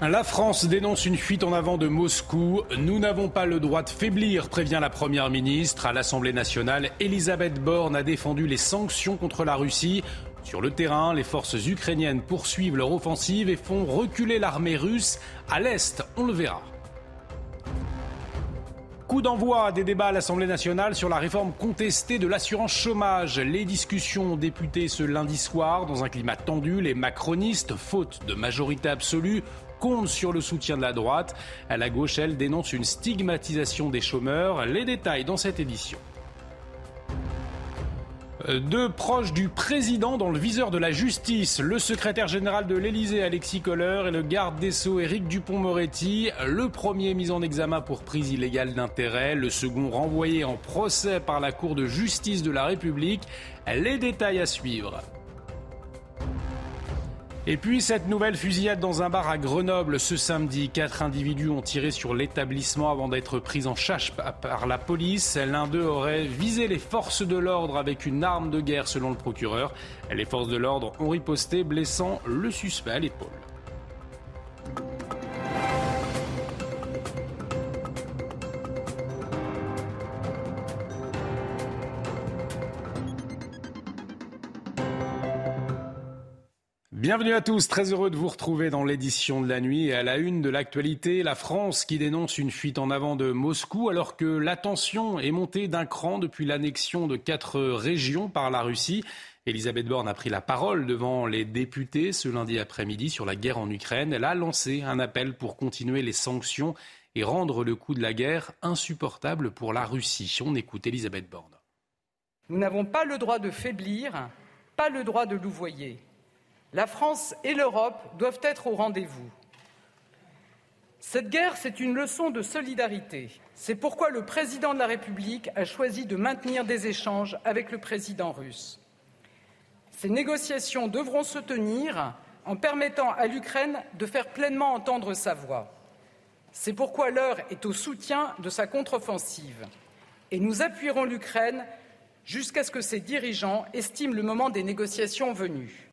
La France dénonce une fuite en avant de Moscou. Nous n'avons pas le droit de faiblir, prévient la Première ministre. À l'Assemblée nationale, Elisabeth Borne a défendu les sanctions contre la Russie. Sur le terrain, les forces ukrainiennes poursuivent leur offensive et font reculer l'armée russe. À l'Est, on le verra. Coup d'envoi des débats à l'Assemblée nationale sur la réforme contestée de l'assurance chômage. Les discussions ont débuté ce lundi soir dans un climat tendu. Les macronistes, faute de majorité absolue, comptent sur le soutien de la droite. À la gauche, elle dénonce une stigmatisation des chômeurs. Les détails dans cette édition. Deux proches du président dans le viseur de la justice, le secrétaire général de l'Élysée Alexis Kohler et le garde des Sceaux Éric Dupont-Moretti. Le premier mis en examen pour prise illégale d'intérêt, le second renvoyé en procès par la Cour de justice de la République. Les détails à suivre. Et puis cette nouvelle fusillade dans un bar à Grenoble ce samedi. Quatre individus ont tiré sur l'établissement avant d'être pris en chasse par la police. L'un d'eux aurait visé les forces de l'ordre avec une arme de guerre selon le procureur. Les forces de l'ordre ont riposté, blessant le suspect à l'épaule. Bienvenue à tous, très heureux de vous retrouver dans l'édition de la nuit et à la une de l'actualité, la France qui dénonce une fuite en avant de Moscou alors que la tension est montée d'un cran depuis l'annexion de quatre régions par la Russie. Elisabeth Borne a pris la parole devant les députés ce lundi après-midi sur la guerre en Ukraine. Elle a lancé un appel pour continuer les sanctions et rendre le coût de la guerre insupportable pour la Russie. On écoute Elisabeth Borne. Nous n'avons pas le droit de faiblir, pas le droit de louvoyer. La France et l'Europe doivent être au rendez-vous. Cette guerre, c'est une leçon de solidarité. C'est pourquoi le président de la République a choisi de maintenir des échanges avec le président russe. Ces négociations devront se tenir en permettant à l'Ukraine de faire pleinement entendre sa voix. C'est pourquoi l'heure est au soutien de sa contre-offensive. Et nous appuierons l'Ukraine jusqu'à ce que ses dirigeants estiment le moment des négociations venu.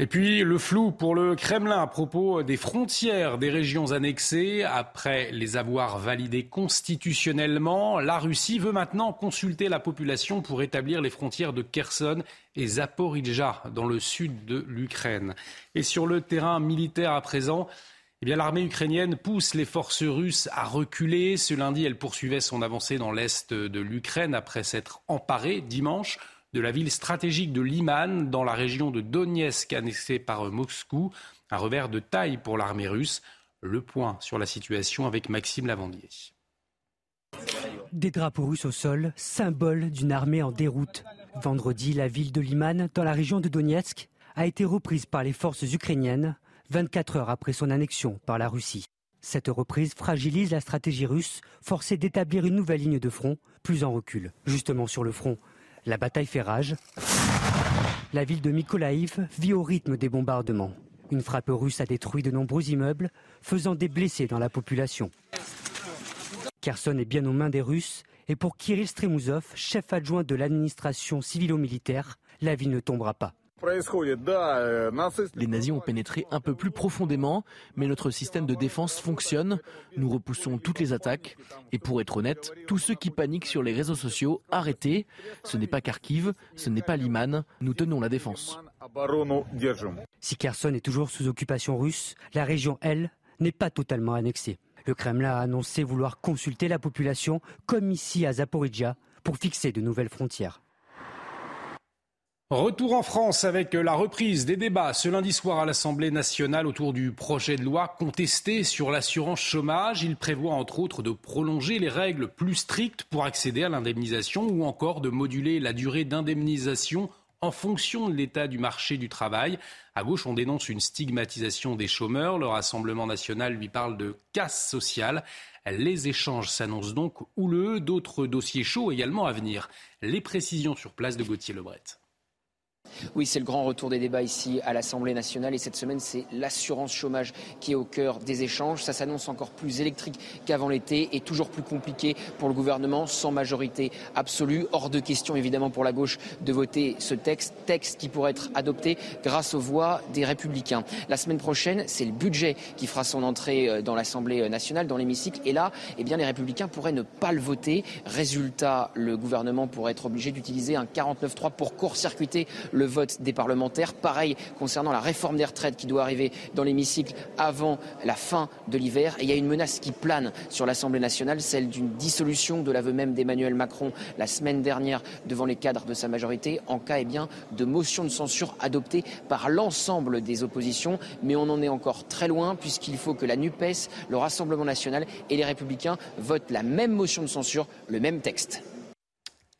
Et puis le flou pour le Kremlin à propos des frontières des régions annexées. Après les avoir validées constitutionnellement, la Russie veut maintenant consulter la population pour établir les frontières de Kherson et Zaporizhzhia dans le sud de l'Ukraine. Et sur le terrain militaire à présent, eh bien, l'armée ukrainienne pousse les forces russes à reculer. Ce lundi, elle poursuivait son avancée dans l'est de l'Ukraine après s'être emparée dimanche de la ville stratégique de Liman, dans la région de Donetsk, annexée par Moscou. Un revers de taille pour l'armée russe. Le point sur la situation avec Maxime Lavandier. Des drapeaux russes au sol, symbole d'une armée en déroute. Vendredi, la ville de Liman, dans la région de Donetsk, a été reprise par les forces ukrainiennes 24 heures après son annexion par la Russie. Cette reprise fragilise la stratégie russe, forcée d'établir une nouvelle ligne de front, plus en recul. Justement sur le front, la bataille fait rage. La ville de Mykolaïv vit au rythme des bombardements. Une frappe russe a détruit de nombreux immeubles, faisant des blessés dans la population. Kherson est bien aux mains des Russes, et pour Kirill Stremouzov, chef adjoint de l'administration civilo-militaire, la ville ne tombera pas. Les nazis ont pénétré un peu plus profondément, mais notre système de défense fonctionne. Nous repoussons toutes les attaques. Et pour être honnête, tous ceux qui paniquent sur les réseaux sociaux, arrêtez. Ce n'est pas Kharkiv, ce n'est pas Liman. Nous tenons la défense. Si Kherson est toujours sous occupation russe, la région, elle, n'est pas totalement annexée. Le Kremlin a annoncé vouloir consulter la population, comme ici à Zaporizhia, pour fixer de nouvelles frontières. Retour en France avec la reprise des débats ce lundi soir à l'Assemblée nationale autour du projet de loi contesté sur l'assurance chômage. Il prévoit entre autres de prolonger les règles plus strictes pour accéder à l'indemnisation ou encore de moduler la durée d'indemnisation en fonction de l'état du marché du travail. À gauche, on dénonce une stigmatisation des chômeurs. Le Rassemblement national lui parle de casse sociale. Les échanges s'annoncent donc houleux. D'autres dossiers chauds également à venir. Les précisions sur place de Gauthier Lebret. Oui, c'est le grand retour des débats ici à l'Assemblée nationale et cette semaine, c'est l'assurance chômage qui est au cœur des échanges. Ça s'annonce encore plus électrique qu'avant l'été et toujours plus compliqué pour le gouvernement sans majorité absolue. Hors de question, évidemment, pour la gauche de voter ce texte, texte qui pourrait être adopté grâce aux voix des républicains. La semaine prochaine, c'est le budget qui fera son entrée euh, dans l'Assemblée nationale, dans l'hémicycle. Et là, eh bien, les républicains pourraient ne pas le voter. Résultat, le gouvernement pourrait être obligé d'utiliser un 49-3 pour court-circuiter le vote des parlementaires. Pareil concernant la réforme des retraites qui doit arriver dans l'hémicycle avant la fin de l'hiver. Et il y a une menace qui plane sur l'Assemblée nationale, celle d'une dissolution de l'aveu même d'Emmanuel Macron la semaine dernière devant les cadres de sa majorité en cas eh bien, de motion de censure adoptée par l'ensemble des oppositions. Mais on en est encore très loin puisqu'il faut que la NUPES, le Rassemblement national et les Républicains votent la même motion de censure, le même texte.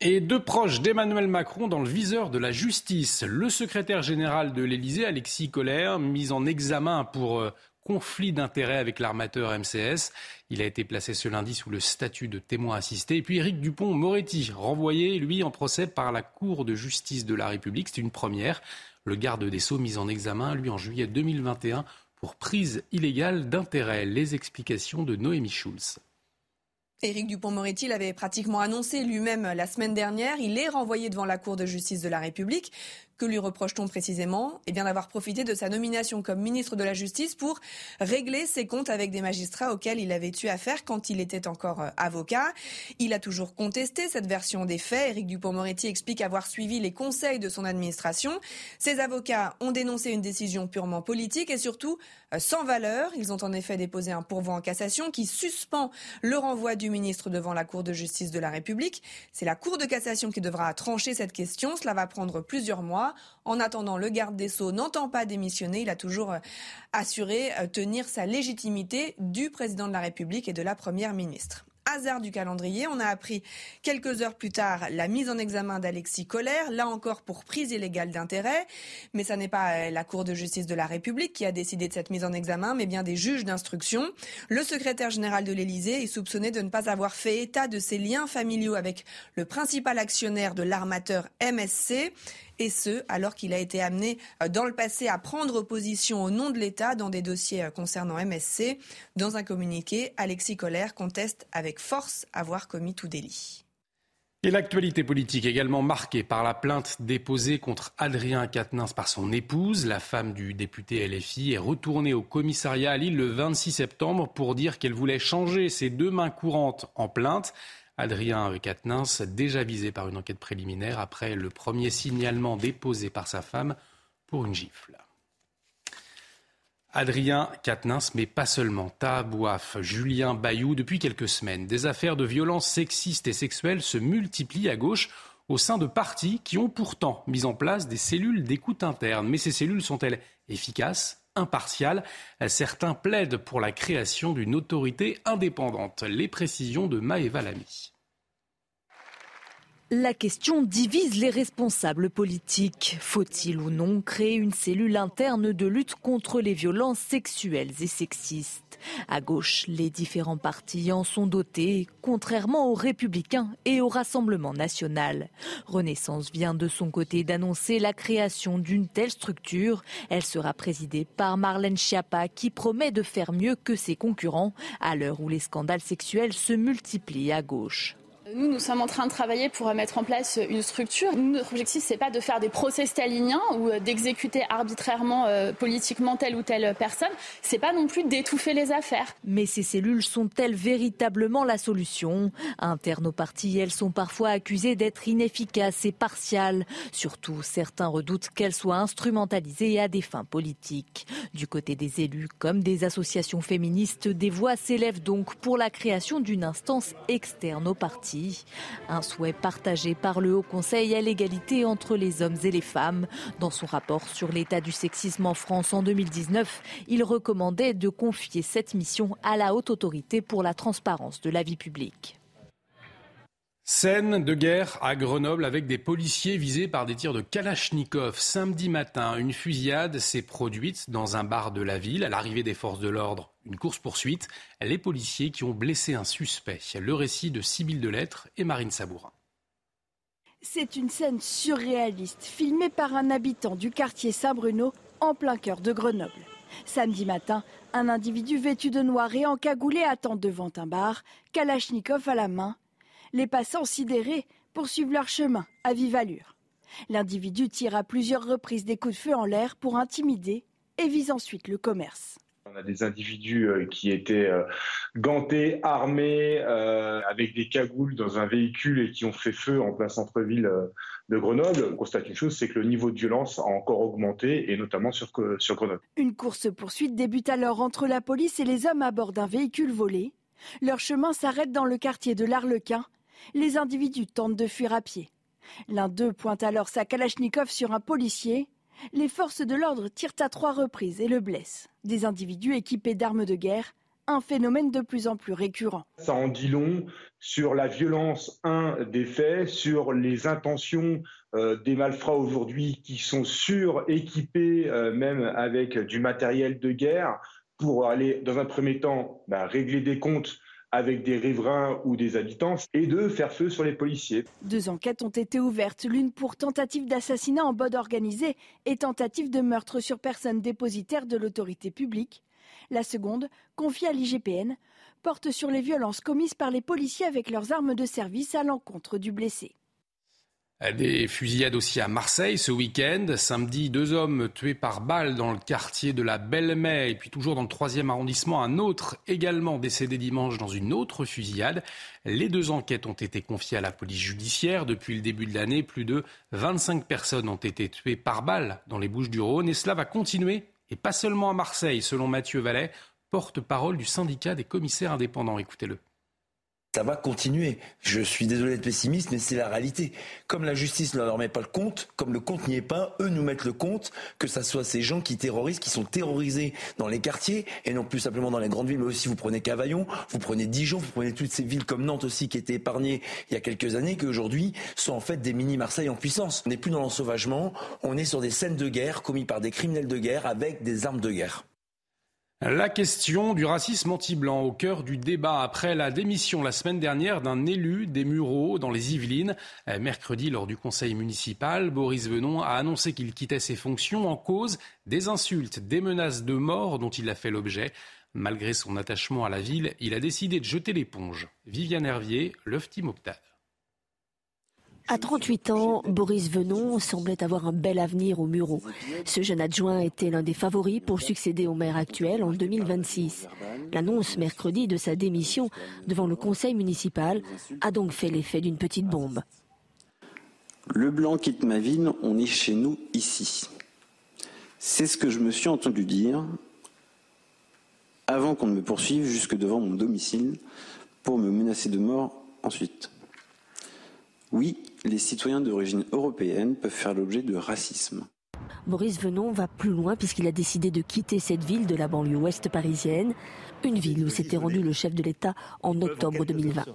Et deux proches d'Emmanuel Macron dans le viseur de la justice. Le secrétaire général de l'Élysée, Alexis Collère, mis en examen pour euh, conflit d'intérêts avec l'armateur MCS. Il a été placé ce lundi sous le statut de témoin assisté. Et puis Éric Dupont-Moretti, renvoyé, lui, en procès par la Cour de justice de la République. C'est une première. Le garde des Sceaux mis en examen, lui, en juillet 2021 pour prise illégale d'intérêts. Les explications de Noémie Schulz. Éric Dupont-Moretti l'avait pratiquement annoncé lui-même la semaine dernière. Il est renvoyé devant la Cour de justice de la République. Que lui reproche-t-on précisément? Eh bien d'avoir profité de sa nomination comme ministre de la Justice pour régler ses comptes avec des magistrats auxquels il avait eu affaire quand il était encore euh, avocat. Il a toujours contesté cette version des faits. Éric Dupont-Moretti explique avoir suivi les conseils de son administration. Ses avocats ont dénoncé une décision purement politique et surtout euh, sans valeur. Ils ont en effet déposé un pourvoi en cassation qui suspend le renvoi du ministre devant la Cour de justice de la République. C'est la Cour de cassation qui devra trancher cette question. Cela va prendre plusieurs mois. En attendant, le garde des Sceaux n'entend pas démissionner. Il a toujours euh, assuré euh, tenir sa légitimité du président de la République et de la première ministre hasard du calendrier. On a appris quelques heures plus tard la mise en examen d'Alexis Collère, là encore pour prise illégale d'intérêt. Mais ce n'est pas euh, la Cour de justice de la République qui a décidé de cette mise en examen, mais bien des juges d'instruction. Le secrétaire général de l'Élysée est soupçonné de ne pas avoir fait état de ses liens familiaux avec le principal actionnaire de l'armateur MSC et ce, alors qu'il a été amené euh, dans le passé à prendre position au nom de l'État dans des dossiers euh, concernant MSC. Dans un communiqué, Alexis Collère conteste avec force avoir commis tout délit. Et l'actualité politique également marquée par la plainte déposée contre Adrien Quatennens par son épouse. La femme du député LFI est retournée au commissariat à Lille le 26 septembre pour dire qu'elle voulait changer ses deux mains courantes en plainte. Adrien Quatennens, déjà visé par une enquête préliminaire après le premier signalement déposé par sa femme pour une gifle. Adrien Quatennens, mais pas seulement. Tabouaf, Julien Bayou, depuis quelques semaines, des affaires de violences sexistes et sexuelles se multiplient à gauche au sein de partis qui ont pourtant mis en place des cellules d'écoute interne. Mais ces cellules sont-elles efficaces? Impartiales Certains plaident pour la création d'une autorité indépendante. Les précisions de Maëva Lamy. La question divise les responsables politiques. Faut-il ou non créer une cellule interne de lutte contre les violences sexuelles et sexistes? À gauche, les différents partis en sont dotés, contrairement aux républicains et au Rassemblement national. Renaissance vient de son côté d'annoncer la création d'une telle structure. Elle sera présidée par Marlène Schiappa qui promet de faire mieux que ses concurrents à l'heure où les scandales sexuels se multiplient à gauche. Nous, nous sommes en train de travailler pour mettre en place une structure. notre objectif, c'est pas de faire des procès staliniens ou d'exécuter arbitrairement, euh, politiquement telle ou telle personne. C'est pas non plus d'étouffer les affaires. Mais ces cellules sont-elles véritablement la solution? Internes au parti, elles sont parfois accusées d'être inefficaces et partiales. Surtout, certains redoutent qu'elles soient instrumentalisées à des fins politiques. Du côté des élus comme des associations féministes, des voix s'élèvent donc pour la création d'une instance externe au parti. Un souhait partagé par le Haut Conseil à l'égalité entre les hommes et les femmes. Dans son rapport sur l'état du sexisme en France en 2019, il recommandait de confier cette mission à la Haute Autorité pour la transparence de la vie publique. Scène de guerre à Grenoble avec des policiers visés par des tirs de Kalachnikov. Samedi matin, une fusillade s'est produite dans un bar de la ville. À l'arrivée des forces de l'ordre, une course-poursuite. Les policiers qui ont blessé un suspect. Le récit de Sybille Delettre et Marine Sabourin. C'est une scène surréaliste, filmée par un habitant du quartier Saint-Bruno, en plein cœur de Grenoble. Samedi matin, un individu vêtu de noir et encagoulé attend devant un bar, Kalachnikov à la main, les passants sidérés poursuivent leur chemin à vive allure. L'individu tire à plusieurs reprises des coups de feu en l'air pour intimider et vise ensuite le commerce. On a des individus euh, qui étaient euh, gantés, armés, euh, avec des cagoules dans un véhicule et qui ont fait feu en plein centre-ville de Grenoble. On constate une chose, c'est que le niveau de violence a encore augmenté, et notamment sur, sur Grenoble. Une course-poursuite débute alors entre la police et les hommes à bord d'un véhicule volé. Leur chemin s'arrête dans le quartier de l'Arlequin, les individus tentent de fuir à pied. L'un d'eux pointe alors sa Kalachnikov sur un policier. Les forces de l'ordre tirent à trois reprises et le blessent. Des individus équipés d'armes de guerre, un phénomène de plus en plus récurrent. Ça en dit long sur la violence, un, des faits, sur les intentions euh, des malfrats aujourd'hui qui sont suréquipés, euh, même avec du matériel de guerre, pour aller, dans un premier temps, bah, régler des comptes avec des riverains ou des habitants et de faire feu sur les policiers. Deux enquêtes ont été ouvertes, l'une pour tentative d'assassinat en bode organisé et tentative de meurtre sur personne dépositaire de l'autorité publique. La seconde, confiée à l'IGPN, porte sur les violences commises par les policiers avec leurs armes de service à l'encontre du blessé. Des fusillades aussi à Marseille ce week-end. Samedi, deux hommes tués par balle dans le quartier de la Belle-Mai. Et puis toujours dans le troisième arrondissement, un autre également décédé dimanche dans une autre fusillade. Les deux enquêtes ont été confiées à la police judiciaire. Depuis le début de l'année, plus de 25 personnes ont été tuées par balle dans les Bouches du Rhône. Et cela va continuer, et pas seulement à Marseille, selon Mathieu Vallet, porte-parole du syndicat des commissaires indépendants. Écoutez-le ça va continuer. Je suis désolé d'être pessimiste, mais c'est la réalité. Comme la justice ne leur met pas le compte, comme le compte n'y est pas, eux nous mettent le compte, que ce soit ces gens qui terrorisent, qui sont terrorisés dans les quartiers, et non plus simplement dans les grandes villes, mais aussi vous prenez Cavaillon, vous prenez Dijon, vous prenez toutes ces villes comme Nantes aussi qui étaient épargnées il y a quelques années, qui aujourd'hui sont en fait des mini-Marseille en puissance. On n'est plus dans l'ensauvagement, on est sur des scènes de guerre commises par des criminels de guerre avec des armes de guerre. La question du racisme anti-blanc au cœur du débat après la démission la semaine dernière d'un élu des Mureaux dans les Yvelines. Euh, mercredi, lors du conseil municipal, Boris Venon a annoncé qu'il quittait ses fonctions en cause des insultes, des menaces de mort dont il a fait l'objet. Malgré son attachement à la ville, il a décidé de jeter l'éponge. Viviane Hervier, Lofty Mokhtar. À 38 ans, Boris Venon semblait avoir un bel avenir au Mureau. Ce jeune adjoint était l'un des favoris pour succéder au maire actuel en 2026. L'annonce mercredi de sa démission devant le conseil municipal a donc fait l'effet d'une petite bombe. Le blanc quitte ma ville, on est chez nous ici. C'est ce que je me suis entendu dire avant qu'on ne me poursuive jusque devant mon domicile pour me menacer de mort ensuite. Oui, les citoyens d'origine européenne peuvent faire l'objet de racisme. Boris Venon va plus loin puisqu'il a décidé de quitter cette ville de la banlieue ouest parisienne une ville où s'était rendu le chef de l'État en octobre 2020.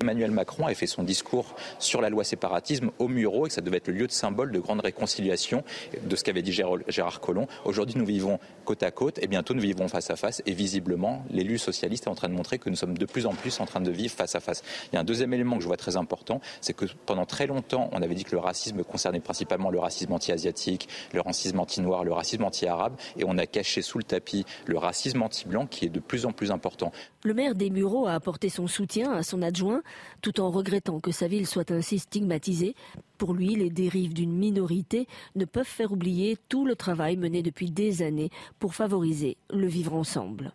Emmanuel Macron a fait son discours sur la loi séparatisme au Muro et que ça devait être le lieu de symbole de grande réconciliation de ce qu'avait dit Gérard Collomb. Aujourd'hui, nous vivons côte à côte et bientôt nous vivrons face à face et visiblement, l'élu socialiste est en train de montrer que nous sommes de plus en plus en train de vivre face à face. Il y a un deuxième élément que je vois très important, c'est que pendant très longtemps, on avait dit que le racisme concernait principalement le racisme anti-asiatique, le racisme anti-noir, le racisme anti-arabe et on a caché sous le tapis le racisme anti-blanc qui est de plus en plus important. Le maire des Mureaux a apporté son soutien à son adjoint, tout en regrettant que sa ville soit ainsi stigmatisée. Pour lui, les dérives d'une minorité ne peuvent faire oublier tout le travail mené depuis des années pour favoriser le vivre ensemble.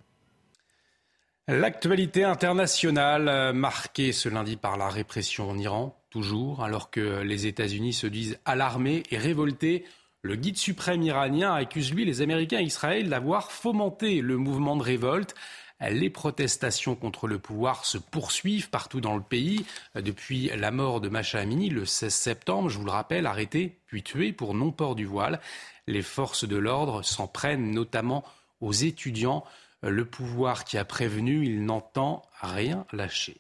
L'actualité internationale euh, marquée ce lundi par la répression en Iran, toujours, alors que les États-Unis se disent alarmés et révoltés le guide suprême iranien accuse lui les Américains et Israël d'avoir fomenté le mouvement de révolte. Les protestations contre le pouvoir se poursuivent partout dans le pays depuis la mort de Macha Amini le 16 septembre, je vous le rappelle, arrêté puis tué pour non-port du voile. Les forces de l'ordre s'en prennent notamment aux étudiants. Le pouvoir qui a prévenu, il n'entend rien lâcher.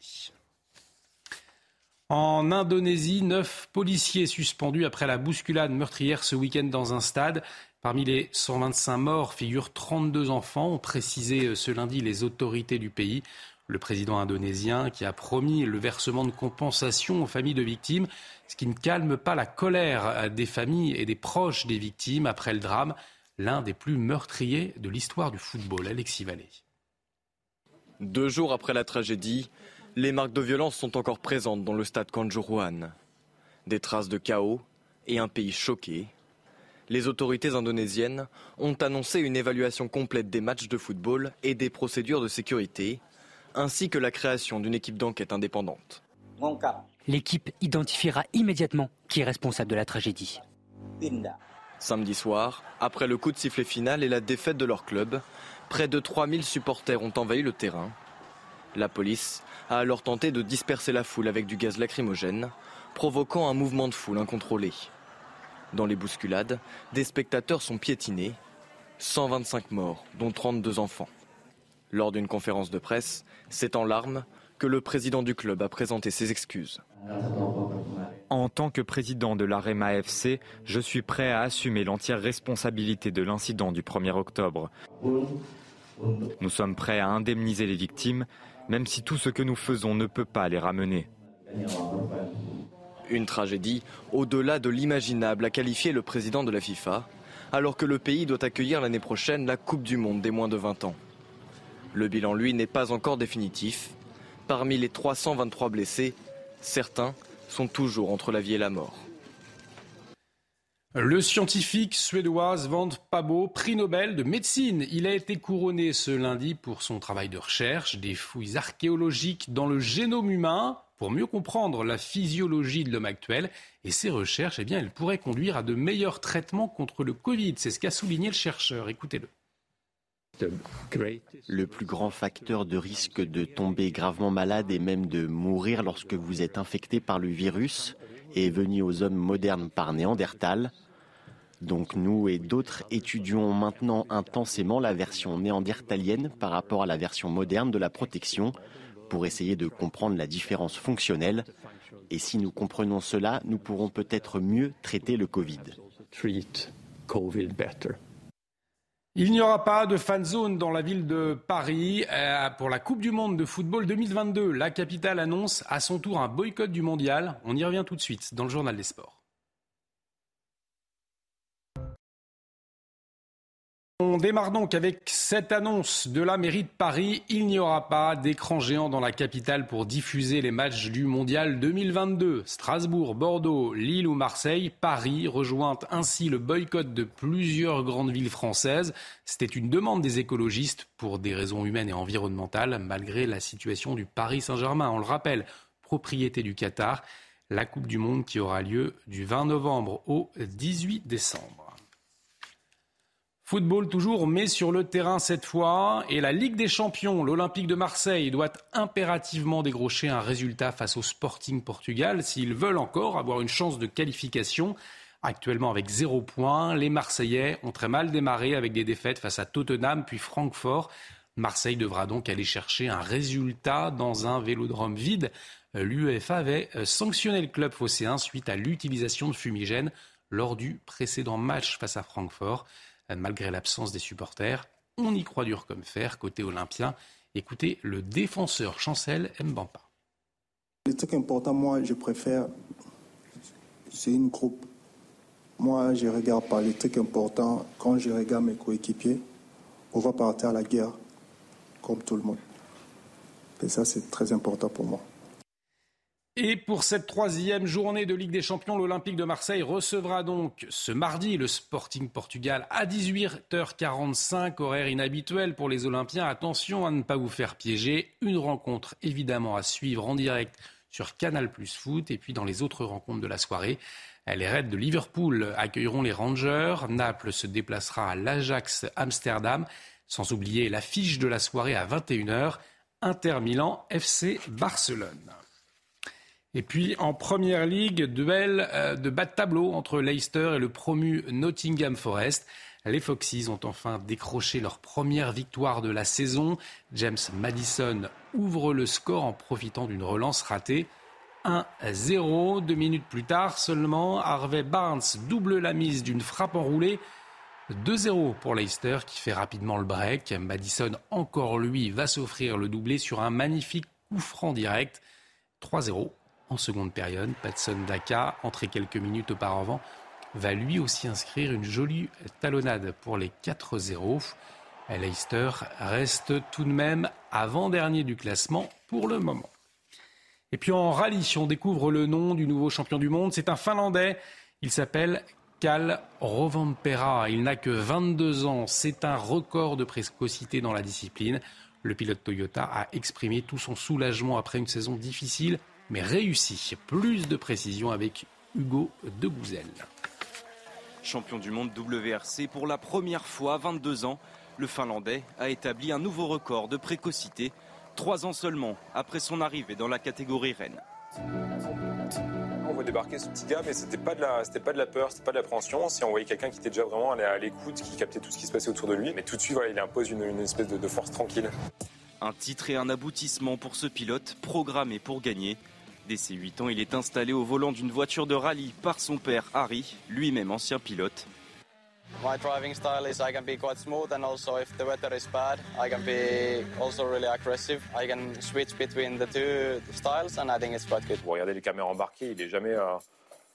En Indonésie, neuf policiers suspendus après la bousculade meurtrière ce week-end dans un stade. Parmi les 125 morts figurent 32 enfants, ont précisé ce lundi les autorités du pays. Le président indonésien qui a promis le versement de compensation aux familles de victimes, ce qui ne calme pas la colère des familles et des proches des victimes après le drame, l'un des plus meurtriers de l'histoire du football. Alexis Vallée. Deux jours après la tragédie, les marques de violence sont encore présentes dans le stade Kanjuruhan. Des traces de chaos et un pays choqué. Les autorités indonésiennes ont annoncé une évaluation complète des matchs de football et des procédures de sécurité, ainsi que la création d'une équipe d'enquête indépendante. L'équipe identifiera immédiatement qui est responsable de la tragédie. Samedi soir, après le coup de sifflet final et la défaite de leur club, près de 3000 supporters ont envahi le terrain. La police a alors tenté de disperser la foule avec du gaz lacrymogène, provoquant un mouvement de foule incontrôlé. Dans les bousculades, des spectateurs sont piétinés, 125 morts, dont 32 enfants. Lors d'une conférence de presse, c'est en larmes que le président du club a présenté ses excuses. En tant que président de l'AREMA FC, je suis prêt à assumer l'entière responsabilité de l'incident du 1er octobre. Nous sommes prêts à indemniser les victimes, même si tout ce que nous faisons ne peut pas les ramener. Une tragédie au-delà de l'imaginable, a qualifié le président de la FIFA, alors que le pays doit accueillir l'année prochaine la Coupe du Monde des moins de 20 ans. Le bilan, lui, n'est pas encore définitif. Parmi les 323 blessés, certains sont toujours entre la vie et la mort. Le scientifique suédois Svante Pabo, prix Nobel de médecine. Il a été couronné ce lundi pour son travail de recherche, des fouilles archéologiques dans le génome humain pour mieux comprendre la physiologie de l'homme actuel. Et ces recherches, eh bien, elles pourraient conduire à de meilleurs traitements contre le Covid. C'est ce qu'a souligné le chercheur. Écoutez-le. Le plus grand facteur de risque de tomber gravement malade et même de mourir lorsque vous êtes infecté par le virus est venu aux hommes modernes par Néandertal. Donc nous et d'autres étudions maintenant intensément la version néandertalienne par rapport à la version moderne de la protection pour essayer de comprendre la différence fonctionnelle. Et si nous comprenons cela, nous pourrons peut-être mieux traiter le Covid. Il n'y aura pas de fan zone dans la ville de Paris euh, pour la Coupe du Monde de football 2022. La capitale annonce à son tour un boycott du mondial. On y revient tout de suite dans le journal des sports. On démarre donc avec cette annonce de la mairie de Paris. Il n'y aura pas d'écran géant dans la capitale pour diffuser les matchs du Mondial 2022. Strasbourg, Bordeaux, Lille ou Marseille, Paris rejoint ainsi le boycott de plusieurs grandes villes françaises. C'était une demande des écologistes pour des raisons humaines et environnementales, malgré la situation du Paris Saint-Germain. On le rappelle, propriété du Qatar. La Coupe du Monde qui aura lieu du 20 novembre au 18 décembre. Football toujours, mais sur le terrain cette fois. Et la Ligue des Champions, l'Olympique de Marseille, doit impérativement décrocher un résultat face au Sporting Portugal s'ils veulent encore avoir une chance de qualification. Actuellement avec zéro point, les Marseillais ont très mal démarré avec des défaites face à Tottenham puis Francfort. Marseille devra donc aller chercher un résultat dans un vélodrome vide. L'UEFA avait sanctionné le club phocéen suite à l'utilisation de fumigènes lors du précédent match face à Francfort malgré l'absence des supporters. On y croit dur comme fer côté olympien. Écoutez le défenseur Chancel Mbampa. Le truc important, moi, je préfère, c'est une groupe. Moi, je regarde pas les trucs importants. Quand je regarde mes coéquipiers, on va partir à la guerre, comme tout le monde. Et ça, c'est très important pour moi. Et pour cette troisième journée de Ligue des Champions, l'Olympique de Marseille recevra donc ce mardi le Sporting Portugal à 18h45, horaire inhabituel pour les Olympiens. Attention à ne pas vous faire piéger. Une rencontre évidemment à suivre en direct sur Canal Plus Foot et puis dans les autres rencontres de la soirée. Les Reds de Liverpool accueilleront les Rangers. Naples se déplacera à l'Ajax Amsterdam. Sans oublier l'affiche de la soirée à 21h. Inter Milan FC Barcelone. Et puis en première ligue, duel euh, de bas de tableau entre Leicester et le promu Nottingham Forest. Les Foxes ont enfin décroché leur première victoire de la saison. James Madison ouvre le score en profitant d'une relance ratée. 1-0. Deux minutes plus tard seulement, Harvey Barnes double la mise d'une frappe enroulée. 2-0 pour Leicester qui fait rapidement le break. Madison, encore lui, va s'offrir le doublé sur un magnifique coup franc direct. 3-0 en seconde période. Patson Daka, entré quelques minutes auparavant, va lui aussi inscrire une jolie talonnade pour les 4-0. Leicester reste tout de même avant-dernier du classement pour le moment. Et puis en rallye, on découvre le nom du nouveau champion du monde. C'est un Finlandais. Il s'appelle Cal Rovanpera. Il n'a que 22 ans. C'est un record de précocité dans la discipline. Le pilote Toyota a exprimé tout son soulagement après une saison difficile, mais réussie. Plus de précision avec Hugo de Gouzel. Champion du monde WRC pour la première fois à 22 ans, le Finlandais a établi un nouveau record de précocité, trois ans seulement après son arrivée dans la catégorie Rennes. On voit débarquer ce petit gars, mais c'était pas de la, c'était pas de la peur, c'était pas de l'appréhension. Si on voyait quelqu'un qui était déjà vraiment à l'écoute, qui captait tout ce qui se passait autour de lui, mais tout de suite, voilà, il impose une, une espèce de, de force tranquille. Un titre et un aboutissement pour ce pilote programmé pour gagner. Dès ses 8 ans, il est installé au volant d'une voiture de rallye par son père Harry, lui-même ancien pilote. My driving style is I can be quite smooth and also if the weather is bad, I can be also really aggressive. I can switch between the two styles and I think it's quite good. Vous regardez les caméras embarquées, il est jamais, euh,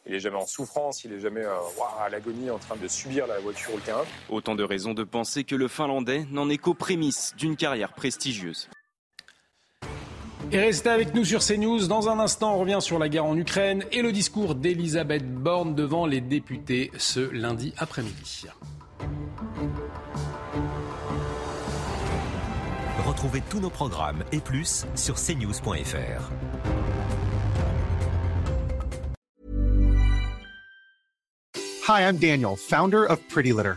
il est jamais en souffrance, il est jamais euh, ouah, à l'agonie en train de subir la voiture ou le terrain. Autant de raisons de penser que le Finlandais n'en est qu'aux prémices d'une carrière prestigieuse. Et restez avec nous sur CNews. Dans un instant, on revient sur la guerre en Ukraine et le discours d'Elisabeth Borne devant les députés ce lundi après-midi. Retrouvez tous nos programmes et plus sur cnews.fr. Hi, I'm Daniel, founder of Pretty Litter.